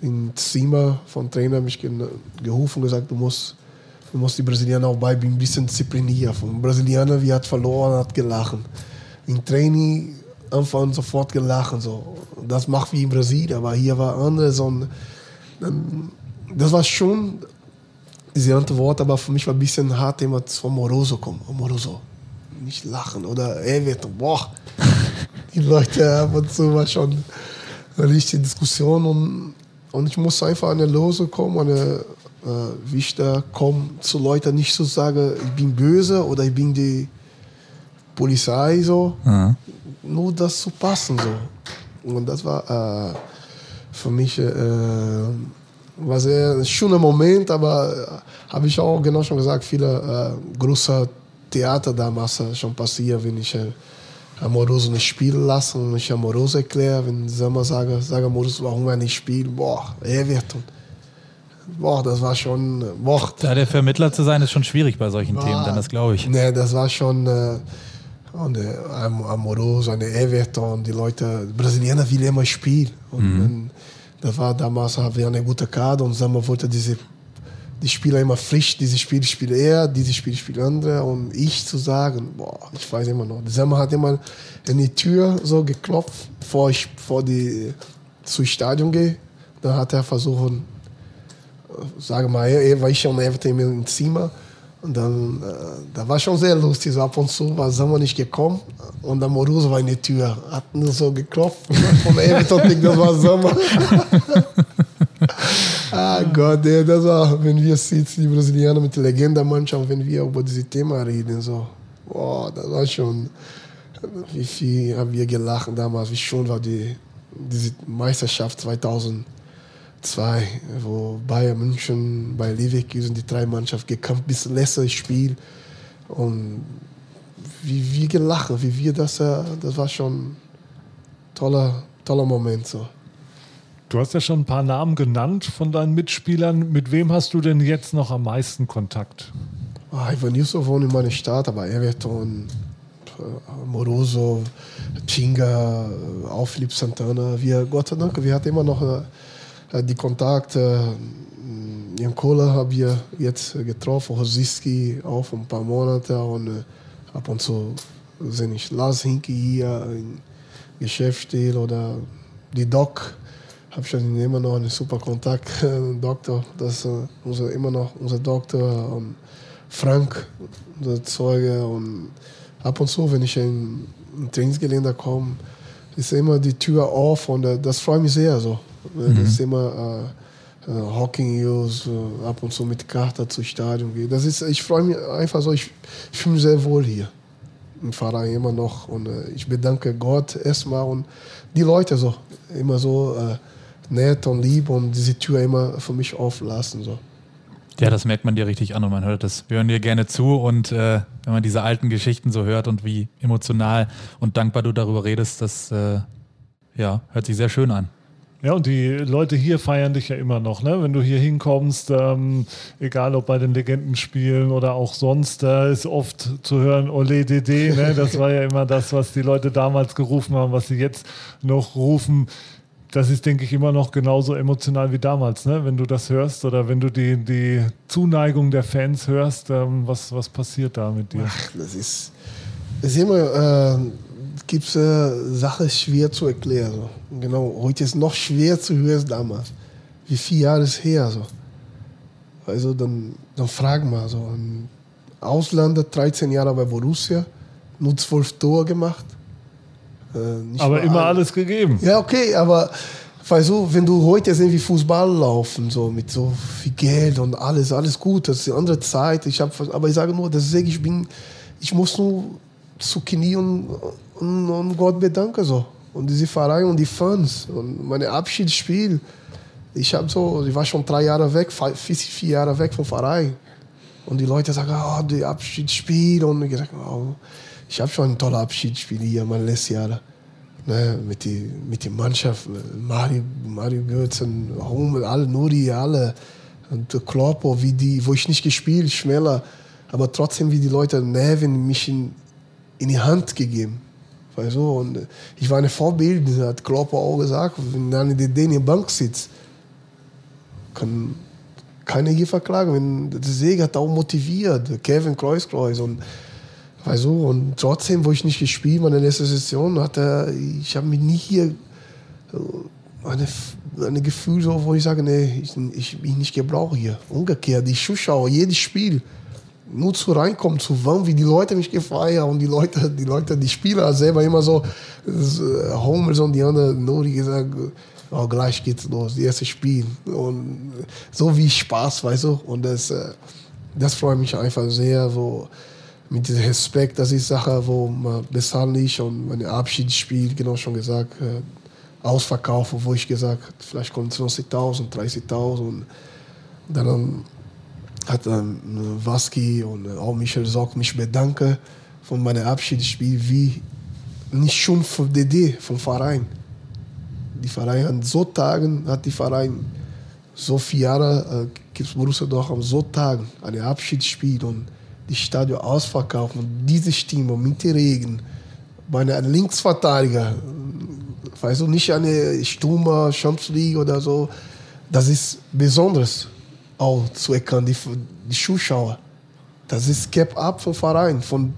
im Zimmer vom Trainer mich ge gerufen und gesagt, du musst, du musst die Brasilianer auch beibringen, ein bisschen diszipliniert. Ein Brasilianer, wie hat verloren, hat gelacht. Im Training und sofort gelacht. So. Das macht wie in Brasilien, aber hier war anders. Und dann, das war schon diese Antwort, aber für mich war ein bisschen hart, immer von Moroso kommen. Moroso, nicht lachen. Oder Everton, boah. Die Leute ab und zu war schon eine richtige Diskussion und, und ich muss einfach an eine Lose kommen, eine äh, Wichter kommen zu Leuten, nicht zu sagen, ich bin böse oder ich bin die Polizei so, nur das zu passen so. Und das war äh, für mich äh, war sehr ein schöner Moment, aber äh, habe ich auch genau schon gesagt, viele äh, große Theater damals äh, schon passiert, wenn ich äh, Amoroso nicht spielen lassen und ich Amoroso erkläre, wenn Sammer sage, sage Amoroso, warum er nicht spielt, boah, Everton. Boah, das war schon, boah, Da der Vermittler zu sein, ist schon schwierig bei solchen Themen, dann das glaube ich. Nee, das war schon äh, und, äh, Am- Amoroso, eine Everton, die Leute, die Brasilianer will immer spielen. Und dann, das war damals, haben wir eine gute Karte und Sammer wollte diese, die Spieler immer frisch, diese Spiel spielt er, diese Spiel spielt andere und ich zu sagen, boah, ich weiß immer noch. Sammer hat immer in die Tür so geklopft, bevor ich vor die, zu Stadion gehe. Dann hat er versucht, sage mal, er war ich schon Everton im Zimmer. Und dann, äh, da war schon sehr lustig. So ab und zu war Sommer nicht gekommen. Und der Moruso war in die Tür. Hat nur so geklopft. Und dann Von Everton das war Sommer. ah Gott, ey, das war, wenn wir sitzen, die Brasilianer mit der Legende-Mannschaft, wenn wir über dieses Thema reden, so. Boah, das war schon, wie viel haben wir gelacht damals, wie schön war die, diese Meisterschaft 2000 zwei, wo Bayern München bei Leverkusen die drei Mannschaften gekämpft bis letztes Spiel und wie wir gelacht, wie wir das, äh, das war schon ein toller, toller Moment so. Du hast ja schon ein paar Namen genannt von deinen Mitspielern. Mit wem hast du denn jetzt noch am meisten Kontakt? Ah, Ivanilson wohnt in meiner Stadt, aber Everton, äh, Moroso, Pinga, äh, auch Philipp Santana. Wir, Gott sei Dank, wir hatten immer noch äh, die Kontakte. Jan Kohler haben wir jetzt äh, getroffen, Rosiski auch vor ein paar Monaten und äh, ab und zu sehe ich Lars Hinke hier in Geschäftsstil oder die Doc. Habe ich immer noch einen super Kontakt. Doktor, das ist unser, immer noch unser Doktor. Und Frank, unser Zeuge. Und ab und zu, wenn ich in ein Trainingsgelände komme, ist immer die Tür auf und das freut mich sehr. So. Mhm. Das ist immer äh, äh, Hocking News, äh, ab und zu mit Karte zu Stadion gehen. Das ist, ich freue mich einfach so, ich, ich fühle mich sehr wohl hier im Verein immer noch und äh, ich bedanke Gott erstmal und die Leute so, immer so äh, nett und lieb und diese Tür immer für mich auflassen. So. Ja, das merkt man dir richtig an und man hört das. Wir hören dir gerne zu und äh, wenn man diese alten Geschichten so hört und wie emotional und dankbar du darüber redest, das äh, ja, hört sich sehr schön an. Ja, und die Leute hier feiern dich ja immer noch, ne? Wenn du hier hinkommst, ähm, egal ob bei den Legendenspielen oder auch sonst, da ist oft zu hören, Ole Dede, ne? Das war ja immer das, was die Leute damals gerufen haben, was sie jetzt noch rufen. Das ist, denke ich, immer noch genauso emotional wie damals, ne? Wenn du das hörst oder wenn du die, die Zuneigung der Fans hörst, ähm, was, was passiert da mit dir? Ach, das ist, das ist immer, äh, gibt es äh, Sachen schwer zu erklären. So. Genau, heute ist noch schwer zu hören als damals. Wie viele Jahre ist her? So. Also dann, dann frag mal. So. Ein Ausländer, 13 Jahre bei Borussia, nur 12 Tore gemacht. Äh, aber immer alle. alles gegeben. Ja, okay, aber weil so, wenn du heute sehen, wie Fußball laufen, so mit so viel Geld und alles, alles gut, das ist eine andere Zeit. Ich hab, aber ich sage nur, das ich bin, ich muss nur zu Knie und, und, und Gott bedanken so. Und diese Verein und die Fans und mein Abschiedsspiel. Ich habe so, ich war schon drei Jahre weg, vier, vier Jahre weg vom Verein. Und die Leute sagen, oh, die Abschiedsspiel. Und ich sage, oh, ich habe schon ein tolles Abschiedsspiel hier, mein letztes Jahr. Ne, mit der mit die Mannschaft, Mario, Mario Götzen, Hummel, alle, Nuri, alle. Und Kloppo, wie die, wo ich nicht gespielt, schneller. Aber trotzdem, wie die Leute Nevin mich in, in die Hand gegeben. Weißt du? Und ich war ein Vorbild, hat Klopp auch gesagt, wenn einer in der Bank sitzt, kann keiner hier verklagen. Wenn der Segen hat auch motiviert, Kevin Kreuzkreuz und weißt du, und trotzdem, wo ich nicht gespielt meine letzte Session, hatte ich habe mich nie hier eine, eine Gefühl so, wo ich sage, nee, ich, ich bin nicht gebraucht hier. Umgekehrt, die Zuschauer, jedes Spiel, nur zu reinkommen, zu wann, wie die Leute mich gefeiert und die Leute, die Leute, die Spieler selber immer so, Homers und die anderen, nur die gesagt, oh, gleich geht's los, die erste Spiel. Und so wie Spaß, weißt du, und das, äh, das freut mich einfach sehr, so mit diesem Respekt, das ist Sache, wo man bezahlt nicht. Und mein Abschiedsspiel, genau schon gesagt, äh, Ausverkauf, wo ich gesagt, vielleicht kommen 20.000, 30.000 und dann hat ähm, Waski und äh, auch Michel Sock mich bedanken von meinem Abschiedsspiel, wie nicht schon vom DD, vom Verein. Die Verein hat so Tagen, hat die Verein so viele Jahre, äh, gibt Borussia Dortmund so Tagen, ein Abschiedsspiel. Und die Stadion ausverkauft und diese Stimme mit Regen, meine Linksverteidiger, weißt du, nicht eine Sturmer, Champions League oder so, das ist besonders auch zu erkennen, die, die Zuschauer. Das ist Cap Up vom Verein, von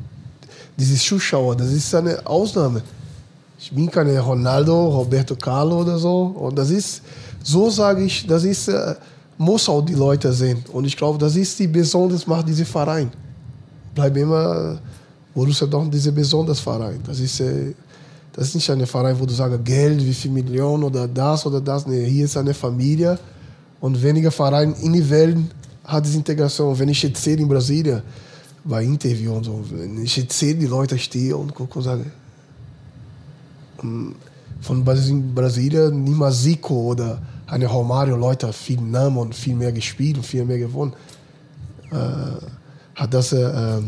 diesen Zuschauern. Das ist eine Ausnahme. Ich bin kein Ronaldo, Roberto Carlos oder so. Und das ist, so sage ich, das ist, äh, muss auch die Leute sehen. Und ich glaube, das ist die Besonderheit macht dieser Verein. Bleibt immer Borussia Dortmund dieser besonders Verein. Das ist, äh, das ist nicht ein Verein, wo du sagst, Geld, wie viel Millionen oder das oder das. Nee, hier ist eine Familie und weniger Vereine in die Welt hat diese Integration. Wenn ich sehe in Brasilien, bei Interview und so, wenn ich sehe, die Leute stehen und gucken und sagen, von Brasilien niemals Zico oder eine Romario, Leute viel Namen und viel mehr gespielt und viel mehr gewonnen. Äh, hat das äh, äh,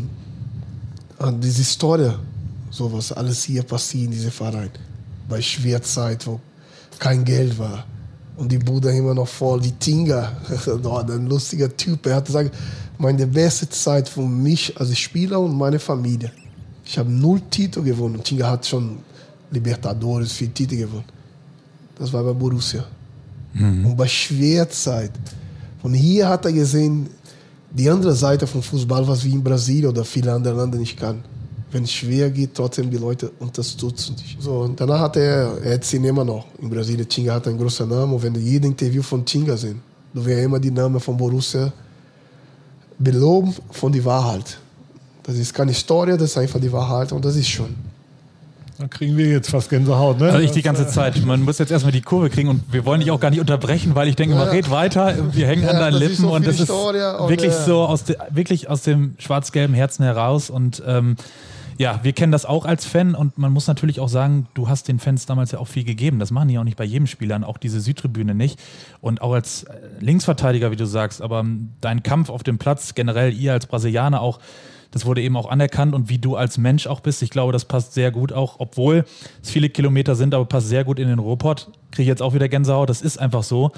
diese Story, so was alles hier passiert in diesem Verein, bei Schwerzeit, wo kein Geld war und die Bude immer noch voll. Die Tinga, ein lustiger Typ, er hat gesagt, meine beste Zeit für mich als Spieler und meine Familie. Ich habe null Titel gewonnen. Tinga hat schon Libertadores, vier Titel gewonnen. Das war bei Borussia. Mhm. Und bei Schwerzeit. Und hier hat er gesehen, die andere Seite vom Fußball, was wir in Brasilien oder viele andere Länder nicht kann. wenn es schwer geht, trotzdem die Leute unterstützen dich. So, und danach hat er, er hat Cinema noch. In Brasilien, Tinga hat einen großen Namen. Und wenn du jeden Interview von Tinga sehen, du wirst immer die Namen von Borussia beloben von die Wahrheit. Das ist keine Story, das ist einfach die Wahrheit und das ist schon. Da kriegen wir jetzt fast Gänsehaut, ne? Also ich die ganze Zeit. Man muss jetzt erstmal die Kurve kriegen und wir wollen dich auch gar nicht unterbrechen, weil ich denke, ja. man red weiter, wir hängen ja, an deinen Lippen so und das ist wirklich so aus, de, wirklich aus dem schwarz-gelben Herzen heraus und ähm, ja, wir kennen das auch als Fan und man muss natürlich auch sagen, du hast den Fans damals ja auch viel gegeben. Das machen die auch nicht bei jedem Spieler, auch diese Südtribüne nicht. Und auch als Linksverteidiger, wie du sagst, aber dein Kampf auf dem Platz, generell ihr als Brasilianer auch, das wurde eben auch anerkannt und wie du als Mensch auch bist. Ich glaube, das passt sehr gut auch, obwohl es viele Kilometer sind, aber passt sehr gut in den Ruhrpott. Kriege ich jetzt auch wieder Gänsehaut. Das ist einfach so.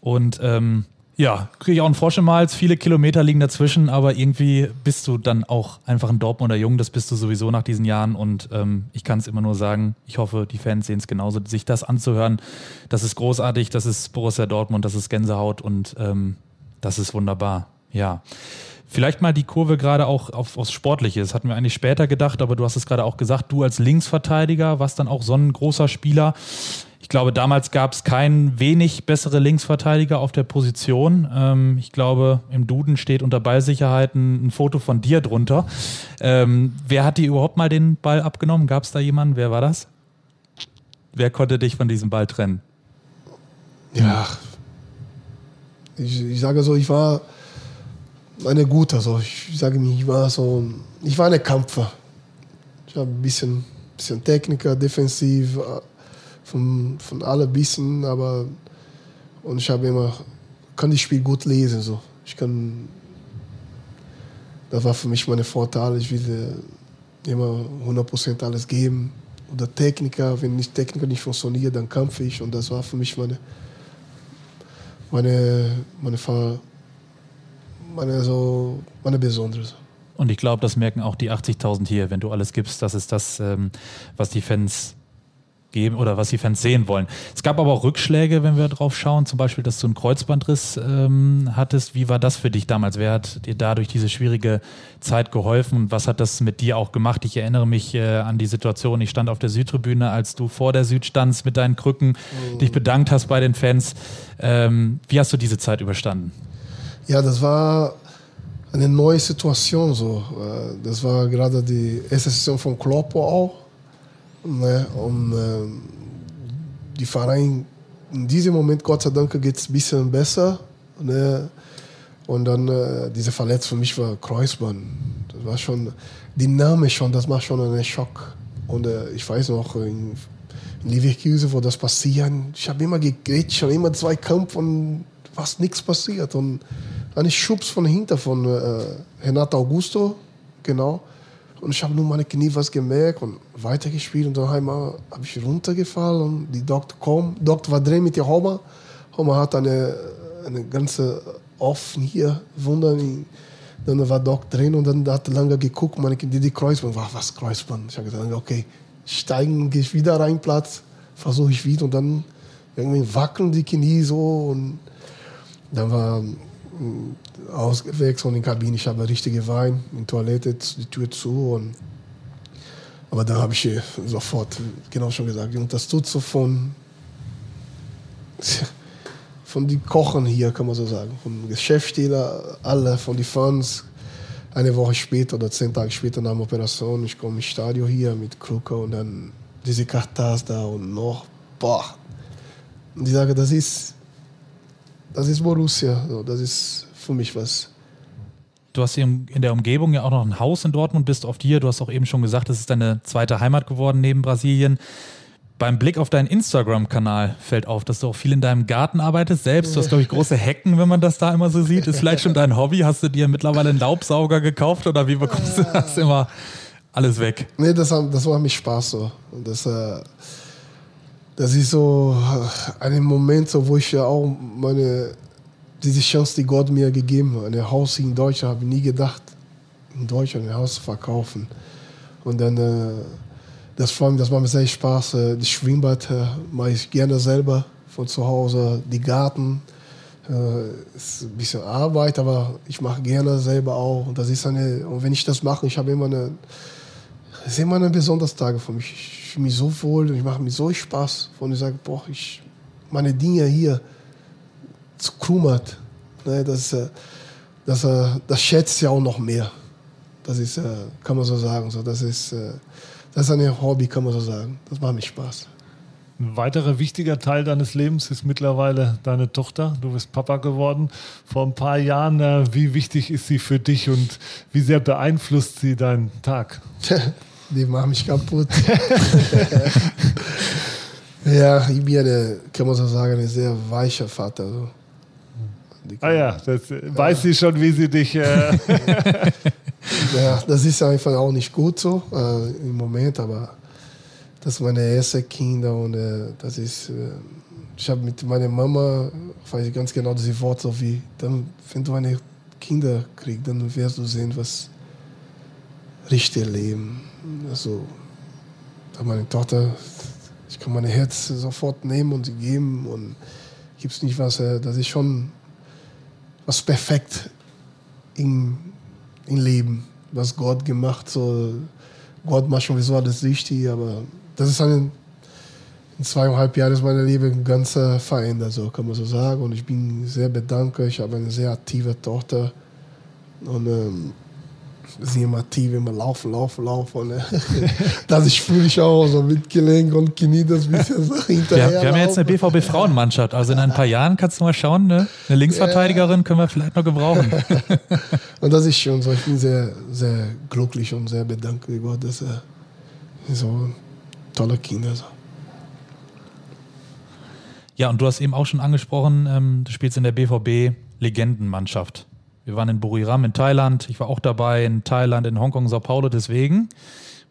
Und ähm, ja, kriege ich auch einen Frosch im Hals. Viele Kilometer liegen dazwischen, aber irgendwie bist du dann auch einfach ein Dortmunder Jung. Das bist du sowieso nach diesen Jahren. Und ähm, ich kann es immer nur sagen, ich hoffe, die Fans sehen es genauso. Sich das anzuhören, das ist großartig. Das ist Borussia Dortmund, das ist Gänsehaut und ähm, das ist wunderbar. Ja. Vielleicht mal die Kurve gerade auch auf, aufs Sportliche. Das hatten wir eigentlich später gedacht, aber du hast es gerade auch gesagt, du als Linksverteidiger warst dann auch so ein großer Spieler. Ich glaube, damals gab es keinen wenig bessere Linksverteidiger auf der Position. Ähm, ich glaube, im Duden steht unter Ballsicherheiten ein Foto von dir drunter. Ähm, wer hat dir überhaupt mal den Ball abgenommen? Gab es da jemanden? Wer war das? Wer konnte dich von diesem Ball trennen? Ja, ich, ich sage so, ich war eine gute. Also ich sage mir, ich war so, ich war ein Kämpfer. Ich habe ein bisschen, bisschen Techniker, defensiv, äh, von, von allem bisschen, aber und ich habe immer, kann das Spiel gut lesen. So. Ich kann, das war für mich meine Vorteil. Ich will immer 100% alles geben. Oder Techniker, wenn nicht Techniker nicht funktioniert, dann kämpfe ich. Und das war für mich meine, meine, meine, meine meine, so, meine Besonderes. Und ich glaube, das merken auch die 80.000 hier, wenn du alles gibst. Das ist das, ähm, was die Fans geben oder was die Fans sehen wollen. Es gab aber auch Rückschläge, wenn wir drauf schauen, zum Beispiel, dass du einen Kreuzbandriss ähm, hattest. Wie war das für dich damals? Wer hat dir da durch diese schwierige Zeit geholfen? Was hat das mit dir auch gemacht? Ich erinnere mich äh, an die Situation, ich stand auf der Südtribüne, als du vor der Süd standst mit deinen Krücken, oh. dich bedankt hast bei den Fans. Ähm, wie hast du diese Zeit überstanden? Ja, das war eine neue Situation. So. Äh, das war gerade die erste Saison von Kloppo auch. Ne? Und äh, die Verein, in diesem Moment, Gott sei Dank, geht es ein bisschen besser. Ne? Und dann äh, diese Verletzung für mich war Kreuzband. Das war schon, die Name schon, das war schon ein Schock. Und äh, ich weiß noch, in, in Leverkusen, wo das passiert, ich habe immer gegrätscht, immer zwei Kämpfe und fast nichts passiert. Und einen Schubs von hinten von äh, Renato Augusto, genau. Und ich habe nur meine Knie was gemerkt und weitergespielt und dann habe ich runtergefallen und die Doktor kam. Doktor war drin mit der Homa. Homa hat eine, eine ganze offen hier, Wunder. Dann war Doktor drin und dann hat er lange geguckt, meine Knie, die Kreuzband, war was Kreuzband. Ich habe gesagt, okay, steigen, gehe ich wieder rein, Platz, versuche ich wieder und dann irgendwie wackeln die Knie so und dann war ausgewechselt in der Kabine. Ich habe richtig geweint, in der Toilette, die Tür zu. Und, aber dann habe ich sofort, genau schon gesagt, die Unterstützung von, von den Kochen hier, kann man so sagen, von Geschäftsstellen, alle, von den Fans. Eine Woche später oder zehn Tage später nach der Operation, ich komme ins Stadion hier mit Krucker und dann diese Kartas da und noch, boah. Und ich sage, das ist das ist Borussia. So, das ist für mich was. Du hast in der Umgebung ja auch noch ein Haus in Dortmund, bist oft hier. Du hast auch eben schon gesagt, das ist deine zweite Heimat geworden neben Brasilien. Beim Blick auf deinen Instagram-Kanal fällt auf, dass du auch viel in deinem Garten arbeitest. Selbst, du hast, glaube ich, große Hecken, wenn man das da immer so sieht. Ist vielleicht schon dein Hobby. Hast du dir mittlerweile einen Laubsauger gekauft oder wie bekommst du das immer alles weg? Nee, das, das war mich Spaß so. Das, äh, das ist so ein Moment, so, wo ich ja auch meine, diese Chance, die Gott mir gegeben hat, ein Haus in Deutschland, habe ich nie gedacht, in Deutschland ein Haus zu verkaufen. Und dann, äh, das, vor das macht mir sehr Spaß. Äh, das Schwimmbad äh, mache ich gerne selber von zu Hause, die Garten. Äh, ist ein bisschen Arbeit, aber ich mache gerne selber auch. Und das ist eine, und wenn ich das mache, ich habe immer eine, das ist immer ein besonderes Tag für mich. Ich fühle mich so wohl und ich mache mir so Spaß, wenn ich sage, boah, ich, meine Dinge hier zu krummert. Ne, das, äh, das, äh, das schätzt ja auch noch mehr. Das ist, äh, kann man so sagen. So, das, ist, das ist ein Hobby, kann man so sagen. Das macht mir Spaß. Ein weiterer wichtiger Teil deines Lebens ist mittlerweile deine Tochter. Du bist Papa geworden vor ein paar Jahren. Wie wichtig ist sie für dich und wie sehr beeinflusst sie deinen Tag? Die macht mich kaputt. ja, ich bin eine, kann man so sagen, ein sehr weicher Vater. So. Ah ja, das ja. weiß sie schon, wie sie dich. Äh ja, das ist einfach auch nicht gut so äh, im Moment, aber das sind meine ersten Kinder und äh, das ist. Äh, ich habe mit meiner Mama, weiß ich ganz genau diese Worte, so wie, dann, wenn du eine Kinder kriegst, dann wirst du sehen, was richtig Leben. Also, meine Tochter, ich kann mein Herz sofort nehmen und sie geben und gibt es nicht was, äh, das ist schon was perfekt im, im Leben, was Gott gemacht so Gott macht schon sowieso alles richtig, aber das ist eine, in zweieinhalb Jahren ist mein Leben ganz äh, verändert, so kann man so sagen. Und ich bin sehr bedankt. Ich habe eine sehr aktive Tochter. Und ähm, sie immer aktiv, immer laufen, laufen, laufen. Und, äh, das ich fühle ich auch so mit Gelenk und Knie das bisschen so hinterher. Wir, wir haben jetzt eine BVB-Frauenmannschaft. Also in ein paar Jahren kannst du mal schauen, ne? eine Linksverteidigerin können wir vielleicht noch gebrauchen. und das ist schon so. Ich bin sehr, sehr glücklich und sehr bedankt, Gott, dass er so tolle Kinder. So. Ja, und du hast eben auch schon angesprochen, ähm, du spielst in der BVB Legendenmannschaft. Wir waren in Buriram in Thailand, ich war auch dabei in Thailand, in Hongkong, Sao Paulo. Deswegen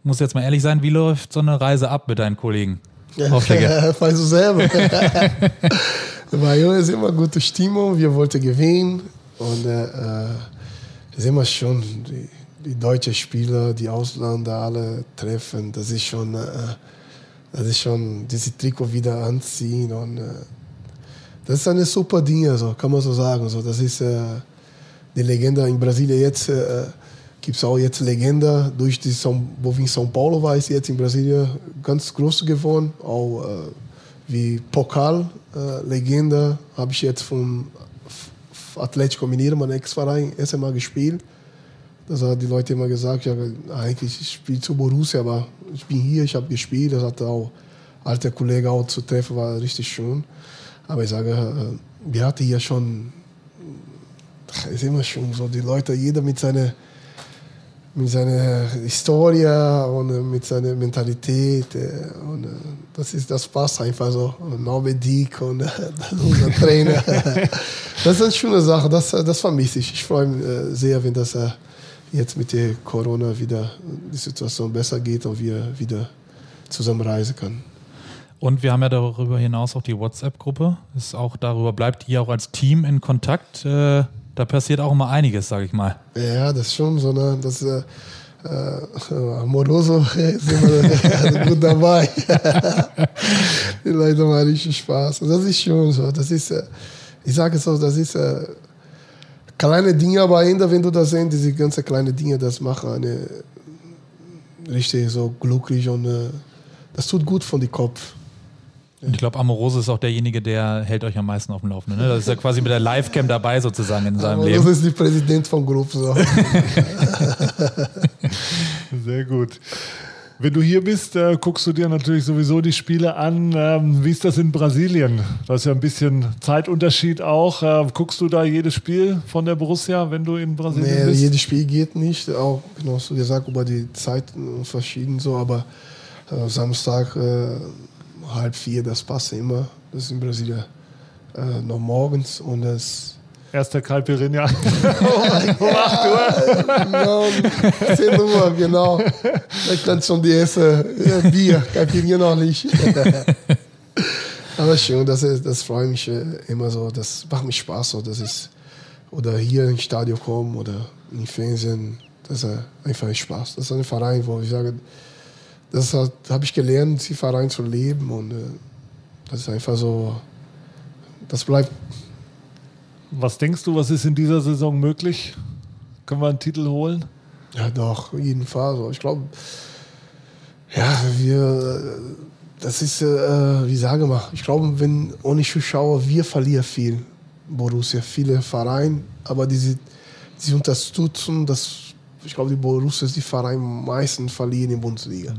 muss jetzt mal ehrlich sein, wie läuft so eine Reise ab mit deinen Kollegen? Ja, weißt du selber. Bei uns ist immer gute Stimmung, wir wollten gewinnen und äh, äh sind wir schon die, die deutschen Spieler, die Ausländer alle treffen. Das ist schon äh, das ist schon diese Trikot wieder anziehen und äh, das ist eine super Ding, also, kann man so sagen. So, das ist äh, die Legende in Brasilien jetzt. Äh, gibt es auch jetzt Legende durch die São, wo wir in São Paulo war, ist jetzt in Brasilien ganz groß geworden. Auch äh, wie Pokal-Legende äh, habe ich jetzt von Atlético Mineiro, mein Ex-Verein, erst einmal gespielt. Das haben die Leute immer gesagt, ja, eigentlich ich spiele zu Borussia, aber ich bin hier, ich habe gespielt. Das hatte auch alte Kollegen auch zu treffen, war richtig schön. Aber ich sage, äh, wir hatten hier schon, ist immer schon so, die Leute, jeder mit seiner mit seiner Historie und mit seiner Mentalität. Äh, und äh, das, ist, das passt einfach so. Norbert Dick und unser Trainer. Das ist eine schöne Sache, das, das vermisse ich. Ich freue mich sehr, wenn das jetzt mit der Corona wieder die Situation besser geht und wir wieder zusammen reisen können. Und wir haben ja darüber hinaus auch die WhatsApp-Gruppe. Ist auch darüber bleibt ihr auch als Team in Kontakt. Äh, da passiert auch immer einiges, sage ich mal. Ja, das ist schon so. Ne? Das, äh, äh, Amoroso ist immer gut dabei. die Leute machen richtig Spaß. Das ist schon so. Das ist, äh, ich sage es so, das ist äh, kleine Dinge, aber ainda, wenn du das sehen, diese ganzen kleinen Dinge, das macht eine richtig so glücklich und äh, das tut gut von dem Kopf. Und ich glaube, Amorose ist auch derjenige, der hält euch am meisten auf dem Laufenden. Ne? Das ist ja quasi mit der Livecam dabei sozusagen in seinem Amorose Leben. Das ist der Präsident von Group. So. Sehr gut. Wenn du hier bist, äh, guckst du dir natürlich sowieso die Spiele an. Ähm, wie ist das in Brasilien? Da ist ja ein bisschen Zeitunterschied auch. Äh, guckst du da jedes Spiel von der Borussia, wenn du in Brasilien nee, bist? jedes Spiel geht nicht. Auch genau so gesagt über die Zeiten verschieden so, aber äh, Samstag äh, halb vier, das passt immer. Das ist in Brasilien äh, noch morgens und das Erster Caipirinha. um 8 Uhr. Genau, 10 Uhr, genau. Ich dann schon die erste ja, Bier, Caipirinha noch nicht. Aber schön, das, ist, das freut mich äh, immer so. Das macht mich Spaß. So. Das ist, oder hier ins Stadion kommen oder im Fernsehen. Das ist einfach Spaß. Das ist ein Verein, wo ich sage, das habe ich gelernt, die Verein zu leben. Und äh, das ist einfach so, das bleibt was denkst du, was ist in dieser Saison möglich? Können wir einen Titel holen? Ja, doch, jeden Fall. So. Ich glaube, Ja, wir, das ist, äh, wie sage mal, ich glaube, wenn ohne Zuschauer, wir verlieren viel. Borussia, viele Vereine, aber diese, diese unterstützen, das, ich glaube, die Borussia ist die Vereine meisten verlieren in der Bundesliga.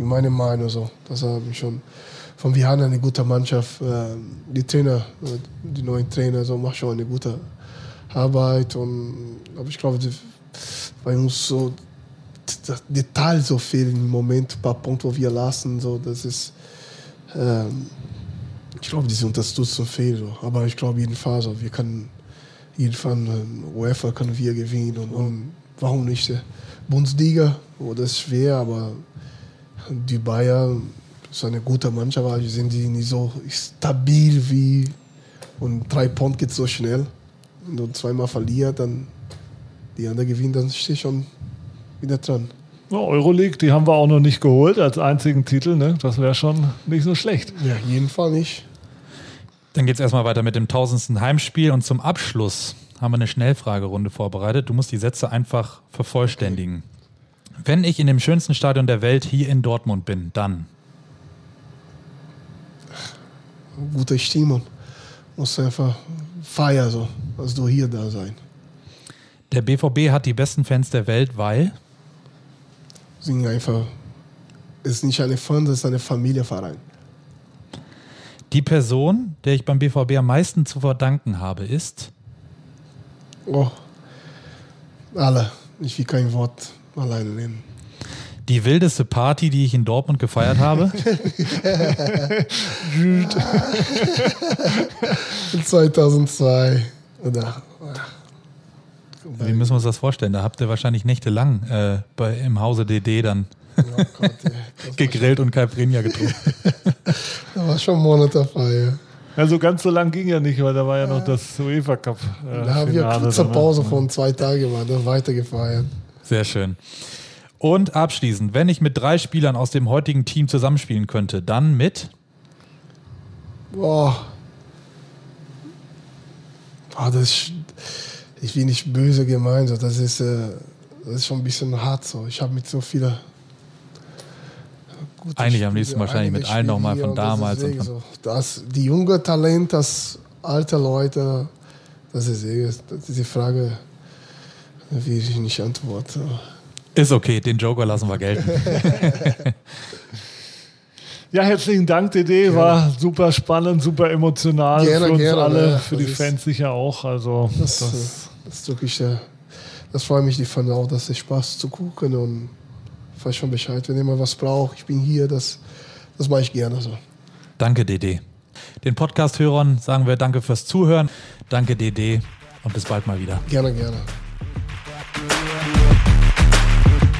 In meiner Meinung so. Das habe ich schon. Von wir haben eine gute Mannschaft, äh, die Trainer, äh, die neuen Trainer, so machen schon eine gute Arbeit und aber ich glaube, bei uns so das Detail so fehlen im Moment, ein paar Punkte, wo wir lassen, so, das ist, ähm, ich glaube, diese Unterstützung fehlt, so. aber ich glaube jedenfalls, so, wir können, jedenfalls, äh, UEFA können wir gewinnen und, und warum nicht, äh, Bundesliga, oh, das ist schwer, aber die Bayern ist eine gute Mannschaft, aber sind die nicht so stabil wie, und drei Punkte geht so schnell, wenn du zweimal verlierst, dann die anderen gewinnen, dann steht schon wieder dran. Ja, Euroleague, die haben wir auch noch nicht geholt als einzigen Titel. Ne? Das wäre schon nicht so schlecht. Ja, jeden Fall nicht. Dann geht es erstmal weiter mit dem tausendsten Heimspiel und zum Abschluss haben wir eine Schnellfragerunde vorbereitet. Du musst die Sätze einfach vervollständigen. Wenn ich in dem schönsten Stadion der Welt hier in Dortmund bin, dann. Gute Stimmung. Muss einfach feiern, so, als du hier da sein. Der BVB hat die besten Fans der Welt, weil? Sind einfach. Es ist nicht eine Fan, das ist eine Familienverein. Die Person, der ich beim BVB am meisten zu verdanken habe, ist? Oh. Alle. Ich will kein Wort alleine nehmen. Die wildeste Party, die ich in Dortmund gefeiert habe? 2002. Oder, Wie müssen wir uns das vorstellen? Da habt ihr wahrscheinlich nächtelang äh, bei, im Hause DD dann oh Gott, gegrillt und Caipirinha getrunken. Da war schon Monate Feier. Also ganz so lang ging ja nicht, weil da war ja noch das UEFA Cup. Äh, Da haben wir Finale kurze ne? Pause von zwei Tagen war, dann weiter gefeiert. Sehr schön. Und abschließend, wenn ich mit drei Spielern aus dem heutigen Team zusammenspielen könnte, dann mit? Boah. Boah, das ist, ich will nicht böse gemeint, so. das ist, äh, das ist schon ein bisschen hart so. Ich habe mit so vielen Eigentlich am Spieler, liebsten wahrscheinlich mit allen nochmal von das damals und von- so. Das, die junge Talent, das alte Leute, das ist eh- diese Frage will ich nicht antworten. Ist okay, den Joker lassen wir gelten. Ja, herzlichen Dank, DD. War super spannend, super emotional Gerne, für uns gerne, alle, ja. für Das die Fans sicher auch. Also Das, das, das, das ist wirklich, äh, das freut mich, die fanden auch, dass es Spaß zu gucken und ich weiß schon Bescheid, wenn jemand was braucht, ich bin hier, das, das mache ich gerne so. Danke, DD. Den Podcast-Hörern sagen wir Danke fürs Zuhören. Danke, DD. Und bis bald mal wieder. Gerne, gerne.